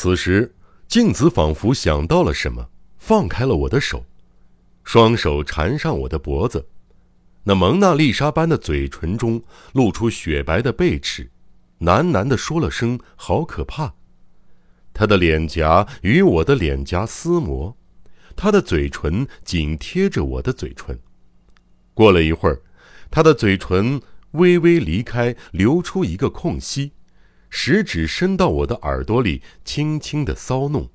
此时，静子仿佛想到了什么，放开了我的手，双手缠上我的脖子，那蒙娜丽莎般的嘴唇中露出雪白的贝齿，喃喃地说了声“好可怕”。她的脸颊与我的脸颊厮磨，她的嘴唇紧贴着我的嘴唇。过了一会儿，她的嘴唇微微离开，留出一个空隙。食指伸到我的耳朵里，轻轻的搔弄，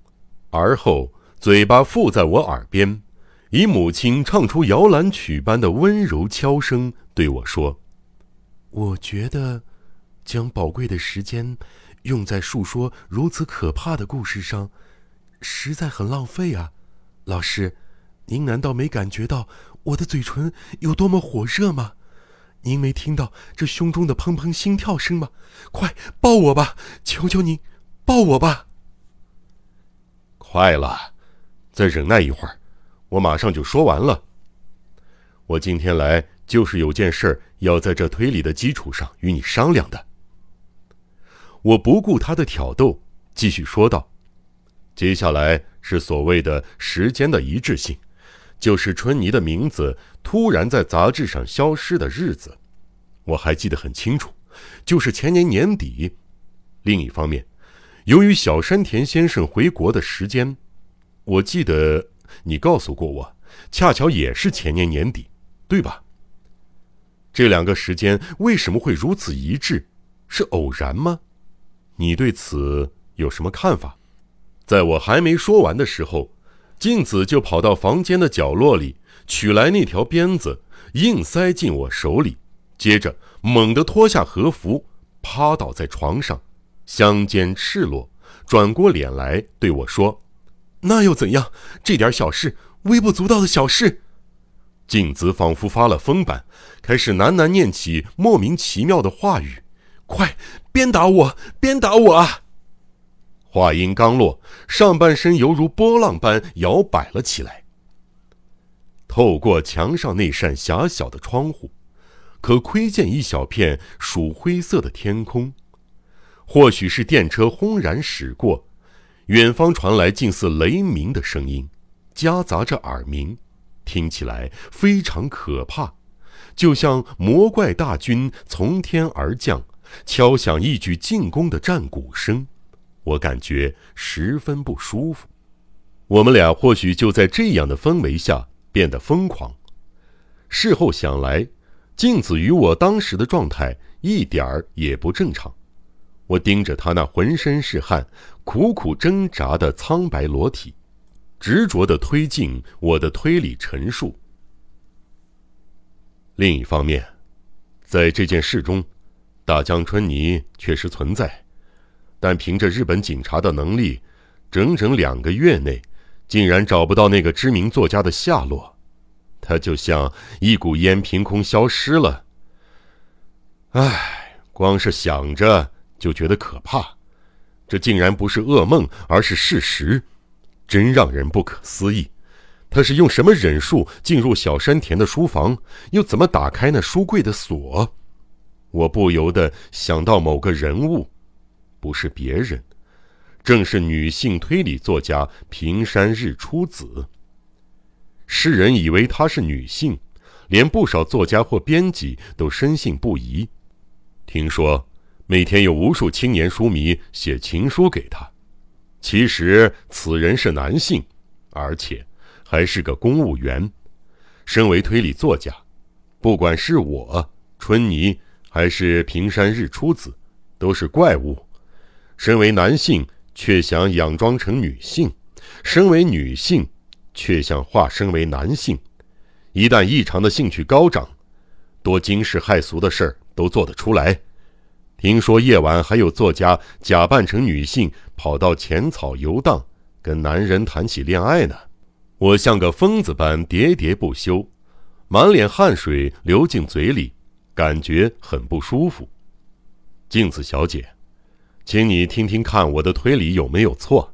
而后嘴巴附在我耳边，以母亲唱出摇篮曲般的温柔悄声对我说：“我觉得，将宝贵的时间用在述说如此可怕的故事上，实在很浪费啊，老师，您难道没感觉到我的嘴唇有多么火热吗？”您没听到这胸中的砰砰心跳声吗？快抱我吧，求求您，抱我吧！快了，再忍耐一会儿，我马上就说完了。我今天来就是有件事要在这推理的基础上与你商量的。我不顾他的挑逗，继续说道：“接下来是所谓的时间的一致性。”就是春妮的名字突然在杂志上消失的日子，我还记得很清楚，就是前年年底。另一方面，由于小山田先生回国的时间，我记得你告诉过我，恰巧也是前年年底，对吧？这两个时间为什么会如此一致？是偶然吗？你对此有什么看法？在我还没说完的时候。静子就跑到房间的角落里，取来那条鞭子，硬塞进我手里，接着猛地脱下和服，趴倒在床上，香肩赤裸，转过脸来对我说：“那又怎样？这点小事，微不足道的小事。”静子仿佛发了疯般，开始喃喃念起莫名其妙的话语：“快，鞭打我，鞭打我啊！”话音刚落，上半身犹如波浪般摇摆了起来。透过墙上那扇狭小的窗户，可窥见一小片曙灰色的天空。或许是电车轰然驶过，远方传来近似雷鸣的声音，夹杂着耳鸣，听起来非常可怕，就像魔怪大军从天而降，敲响一举进攻的战鼓声。我感觉十分不舒服，我们俩或许就在这样的氛围下变得疯狂。事后想来，镜子与我当时的状态一点儿也不正常。我盯着他那浑身是汗、苦苦挣扎的苍白裸体，执着地推进我的推理陈述。另一方面，在这件事中，大江春泥确实存在。但凭着日本警察的能力，整整两个月内，竟然找不到那个知名作家的下落。他就像一股烟，凭空消失了。唉，光是想着就觉得可怕。这竟然不是噩梦，而是事实，真让人不可思议。他是用什么忍术进入小山田的书房？又怎么打开那书柜的锁？我不由得想到某个人物。不是别人，正是女性推理作家平山日出子。世人以为她是女性，连不少作家或编辑都深信不疑。听说每天有无数青年书迷写情书给她，其实此人是男性，而且还是个公务员。身为推理作家，不管是我春泥还是平山日出子，都是怪物。身为男性，却想佯装成女性；身为女性，却想化身为男性。一旦异常的兴趣高涨，多惊世骇俗的事儿都做得出来。听说夜晚还有作家假扮成女性，跑到浅草游荡，跟男人谈起恋爱呢。我像个疯子般喋喋不休，满脸汗水流进嘴里，感觉很不舒服。镜子小姐。请你听听看，我的推理有没有错？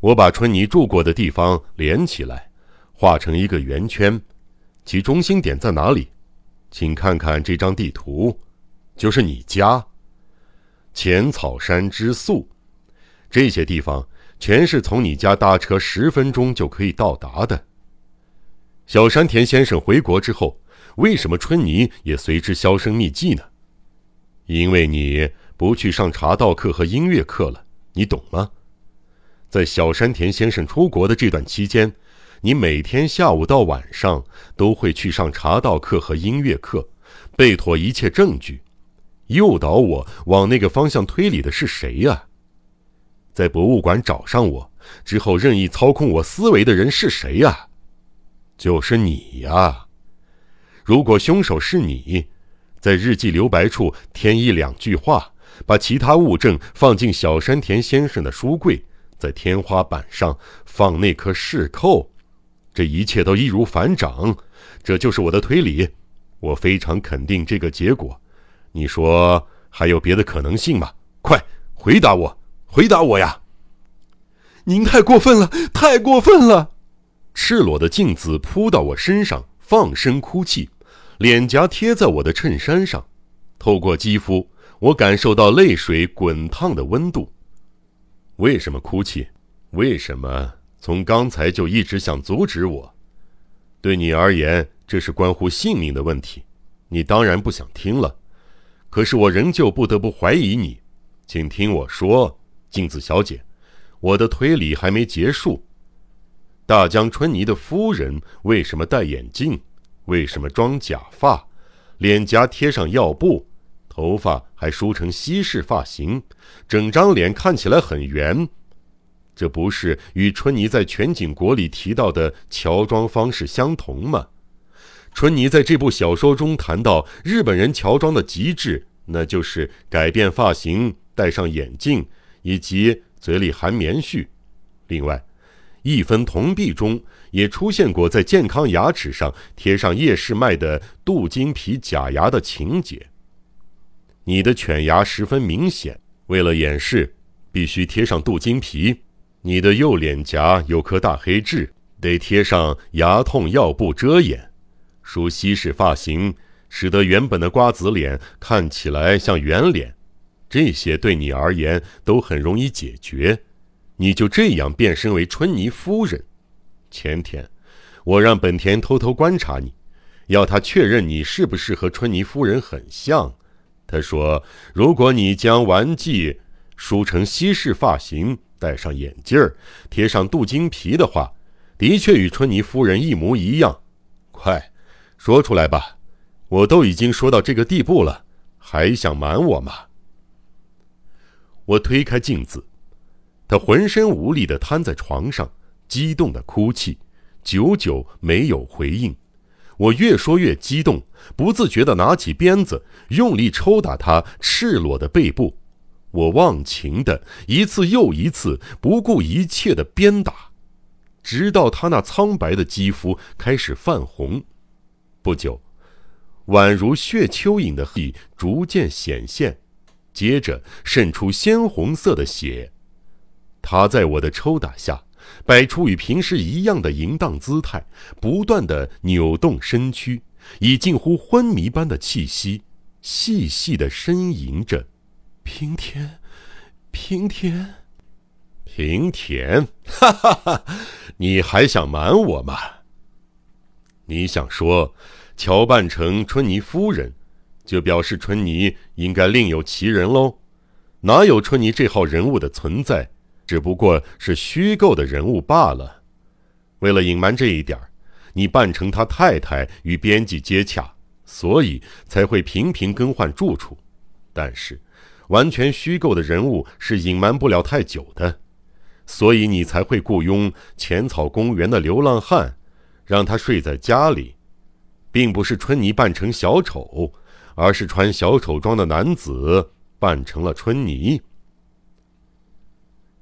我把春妮住过的地方连起来，画成一个圆圈，其中心点在哪里？请看看这张地图，就是你家。浅草山之宿，这些地方全是从你家搭车十分钟就可以到达的。小山田先生回国之后，为什么春妮也随之销声匿迹呢？因为你不去上茶道课和音乐课了，你懂吗？在小山田先生出国的这段期间，你每天下午到晚上都会去上茶道课和音乐课，备妥一切证据。诱导我往那个方向推理的是谁呀？在博物馆找上我之后，任意操控我思维的人是谁呀？就是你呀！如果凶手是你，在日记留白处添一两句话，把其他物证放进小山田先生的书柜，在天花板上放那颗饰扣，这一切都易如反掌。这就是我的推理，我非常肯定这个结果。你说还有别的可能性吗？快回答我，回答我呀！您太过分了，太过分了！赤裸的镜子扑到我身上，放声哭泣，脸颊贴在我的衬衫上，透过肌肤，我感受到泪水滚烫的温度。为什么哭泣？为什么从刚才就一直想阻止我？对你而言，这是关乎性命的问题，你当然不想听了。可是我仍旧不得不怀疑你，请听我说，镜子小姐，我的推理还没结束。大江春泥的夫人为什么戴眼镜？为什么装假发？脸颊贴上药布，头发还梳成西式发型，整张脸看起来很圆。这不是与春泥在全景国里提到的乔装方式相同吗？春妮在这部小说中谈到日本人乔装的极致，那就是改变发型、戴上眼镜，以及嘴里含棉絮。另外，一分铜币中也出现过在健康牙齿上贴上夜市卖的镀金皮假牙的情节。你的犬牙十分明显，为了掩饰，必须贴上镀金皮。你的右脸颊有颗大黑痣，得贴上牙痛药布遮掩。梳西式发型，使得原本的瓜子脸看起来像圆脸，这些对你而言都很容易解决。你就这样变身为春妮夫人。前天，我让本田偷偷观察你，要他确认你是不是和春妮夫人很像。他说，如果你将玩具梳成西式发型，戴上眼镜儿，贴上镀金皮的话，的确与春妮夫人一模一样。快！说出来吧，我都已经说到这个地步了，还想瞒我吗？我推开镜子，他浑身无力的瘫在床上，激动的哭泣，久久没有回应。我越说越激动，不自觉的拿起鞭子，用力抽打他赤裸的背部。我忘情的一次又一次，不顾一切的鞭打，直到他那苍白的肌肤开始泛红。不久，宛如血蚯蚓的痕逐渐显现，接着渗出鲜红色的血。他在我的抽打下，摆出与平时一样的淫荡姿态，不断的扭动身躯，以近乎昏迷般的气息，细细的呻吟着：“平田，平田，平田，哈哈哈！你还想瞒我吗？”你想说，乔扮成春妮夫人，就表示春妮应该另有其人喽？哪有春妮这号人物的存在？只不过是虚构的人物罢了。为了隐瞒这一点你扮成他太太与编辑接洽，所以才会频频更换住处。但是，完全虚构的人物是隐瞒不了太久的，所以你才会雇佣浅草公园的流浪汉。让他睡在家里，并不是春妮扮成小丑，而是穿小丑装的男子扮成了春妮。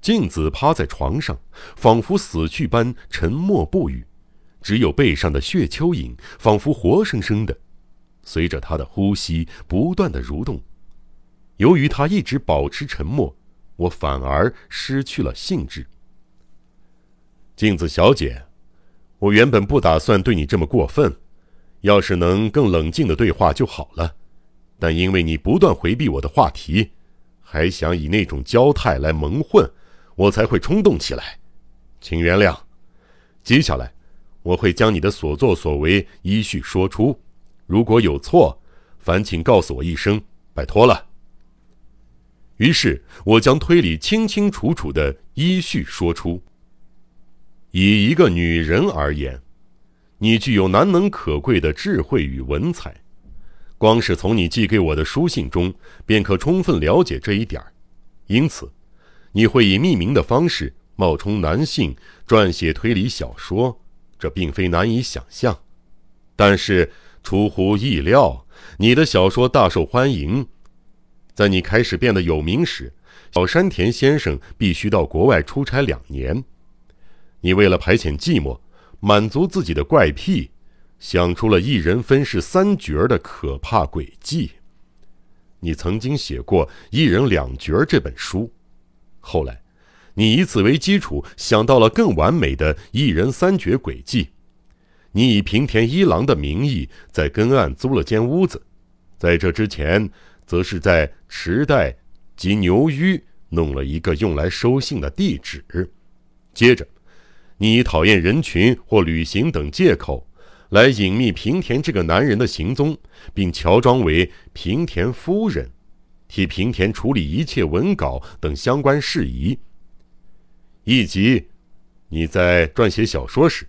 镜子趴在床上，仿佛死去般沉默不语，只有背上的血蚯蚓仿佛活生生的，随着他的呼吸不断的蠕动。由于他一直保持沉默，我反而失去了兴致。镜子小姐。我原本不打算对你这么过分，要是能更冷静的对话就好了，但因为你不断回避我的话题，还想以那种娇态来蒙混，我才会冲动起来，请原谅。接下来，我会将你的所作所为依序说出，如果有错，烦请告诉我一声，拜托了。于是，我将推理清清楚楚的依序说出。以一个女人而言，你具有难能可贵的智慧与文采，光是从你寄给我的书信中，便可充分了解这一点儿。因此，你会以匿名的方式冒充男性撰写推理小说，这并非难以想象。但是出乎意料，你的小说大受欢迎。在你开始变得有名时，小山田先生必须到国外出差两年。你为了排遣寂寞，满足自己的怪癖，想出了一人分饰三角的可怕诡计。你曾经写过《一人两角》这本书，后来，你以此为基础想到了更完美的一人三绝诡计。你以平田一郎的名义在根岸租了间屋子，在这之前，则是在池袋及牛隅弄了一个用来收信的地址。接着，你以讨厌人群或旅行等借口。来隐秘平田这个男人的行踪，并乔装为平田夫人，替平田处理一切文稿等相关事宜。以及，你在撰写小说时，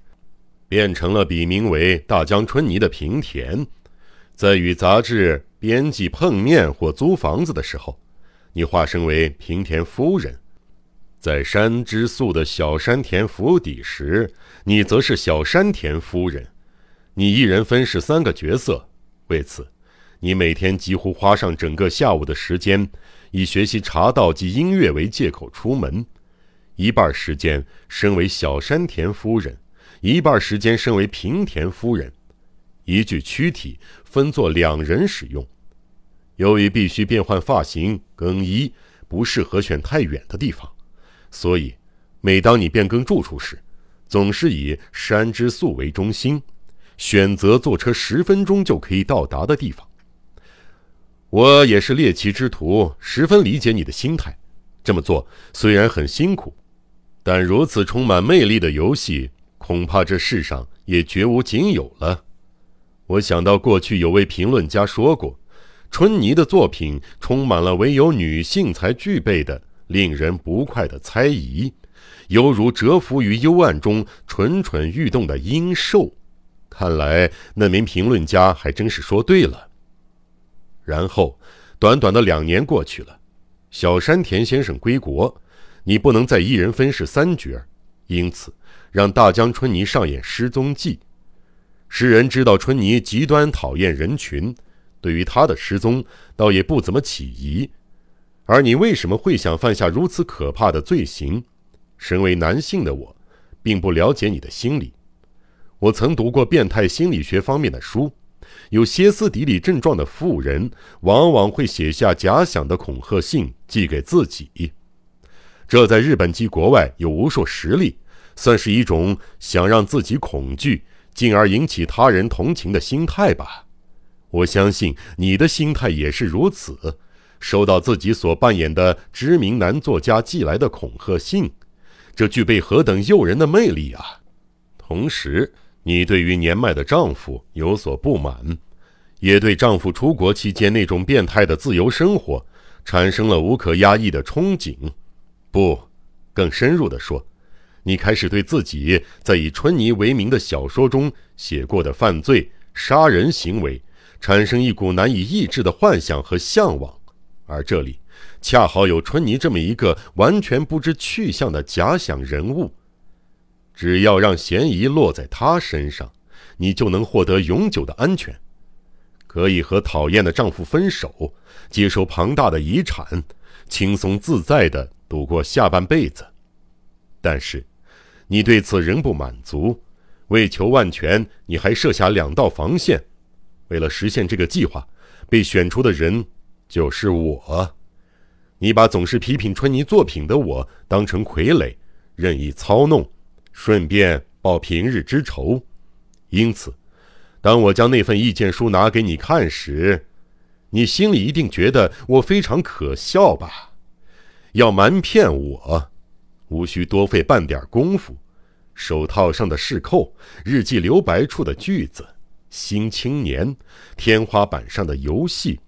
变成了笔名为大江春泥的平田，在与杂志编辑碰面或租房子的时候，你化身为平田夫人；在山之宿的小山田府邸时，你则是小山田夫人。你一人分饰三个角色，为此，你每天几乎花上整个下午的时间，以学习茶道及音乐为借口出门，一半时间身为小山田夫人，一半时间身为平田夫人，一具躯体分作两人使用。由于必须变换发型、更衣，不适合选太远的地方，所以，每当你变更住处时，总是以山之宿为中心。选择坐车十分钟就可以到达的地方。我也是猎奇之徒，十分理解你的心态。这么做虽然很辛苦，但如此充满魅力的游戏，恐怕这世上也绝无仅有了。我想到过去有位评论家说过，春泥的作品充满了唯有女性才具备的令人不快的猜疑，犹如蛰伏于幽暗中蠢蠢欲动的阴兽。看来那名评论家还真是说对了。然后，短短的两年过去了，小山田先生归国，你不能再一人分饰三角，因此让大江春泥上演失踪记。世人知道春泥极端讨厌人群，对于他的失踪倒也不怎么起疑。而你为什么会想犯下如此可怕的罪行？身为男性的我，并不了解你的心理。我曾读过变态心理学方面的书，有歇斯底里症状的妇人往往会写下假想的恐吓信寄给自己，这在日本及国外有无数实例，算是一种想让自己恐惧，进而引起他人同情的心态吧。我相信你的心态也是如此，收到自己所扮演的知名男作家寄来的恐吓信，这具备何等诱人的魅力啊！同时。你对于年迈的丈夫有所不满，也对丈夫出国期间那种变态的自由生活产生了无可压抑的憧憬。不，更深入的说，你开始对自己在以春泥为名的小说中写过的犯罪、杀人行为产生一股难以抑制的幻想和向往，而这里恰好有春泥这么一个完全不知去向的假想人物。只要让嫌疑落在他身上，你就能获得永久的安全，可以和讨厌的丈夫分手，接受庞大的遗产，轻松自在地度过下半辈子。但是，你对此仍不满足，为求万全，你还设下两道防线。为了实现这个计划，被选出的人就是我。你把总是批评春泥作品的我当成傀儡，任意操弄。顺便报平日之仇，因此，当我将那份意见书拿给你看时，你心里一定觉得我非常可笑吧？要瞒骗我，无需多费半点功夫。手套上的饰扣，日记留白处的句子，新青年，天花板上的游戏，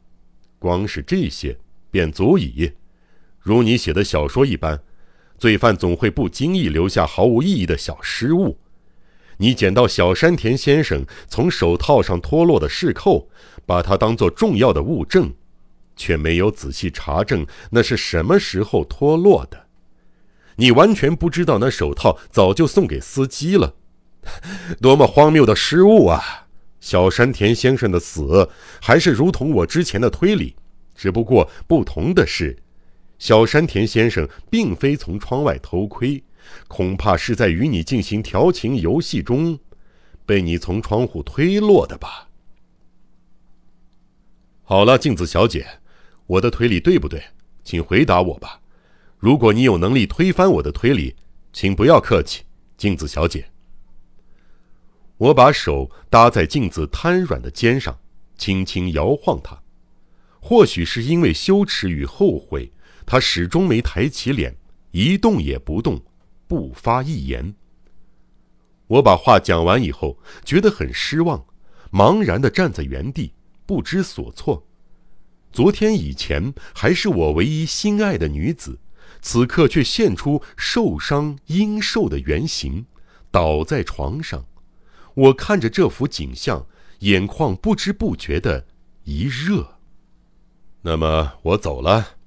光是这些便足以。如你写的小说一般，罪犯总会不经意留下毫无意义的小失误。你捡到小山田先生从手套上脱落的饰扣，把它当作重要的物证，却没有仔细查证那是什么时候脱落的。你完全不知道那手套早就送给司机了，多么荒谬的失误啊！小山田先生的死还是如同我之前的推理，只不过不同的是，小山田先生并非从窗外偷窥，恐怕是在与你进行调情游戏中，被你从窗户推落的吧？好了，镜子小姐，我的推理对不对？请回答我吧。如果你有能力推翻我的推理，请不要客气，镜子小姐。我把手搭在镜子瘫软的肩上，轻轻摇晃它。或许是因为羞耻与后悔，他始终没抬起脸，一动也不动，不发一言。我把话讲完以后，觉得很失望，茫然地站在原地，不知所措。昨天以前还是我唯一心爱的女子。此刻却现出受伤阴瘦的原形，倒在床上。我看着这幅景象，眼眶不知不觉的一热。那么我走了。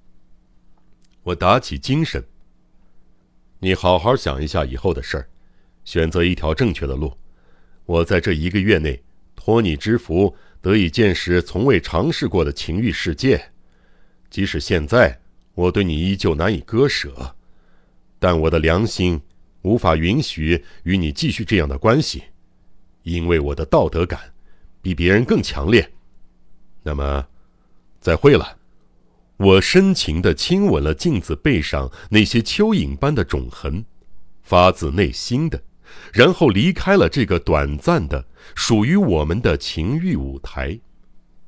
我打起精神。你好好想一下以后的事儿，选择一条正确的路。我在这一个月内托你之福，得以见识从未尝试过的情欲世界。即使现在。我对你依旧难以割舍，但我的良心无法允许与你继续这样的关系，因为我的道德感比别人更强烈。那么，再会了。我深情地亲吻了镜子背上那些蚯蚓般的肿痕，发自内心的，然后离开了这个短暂的属于我们的情欲舞台。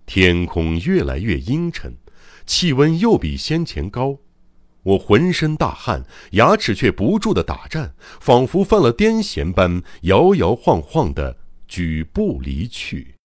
天空越来越阴沉。气温又比先前高，我浑身大汗，牙齿却不住的打颤，仿佛犯了癫痫般摇摇晃晃的举步离去。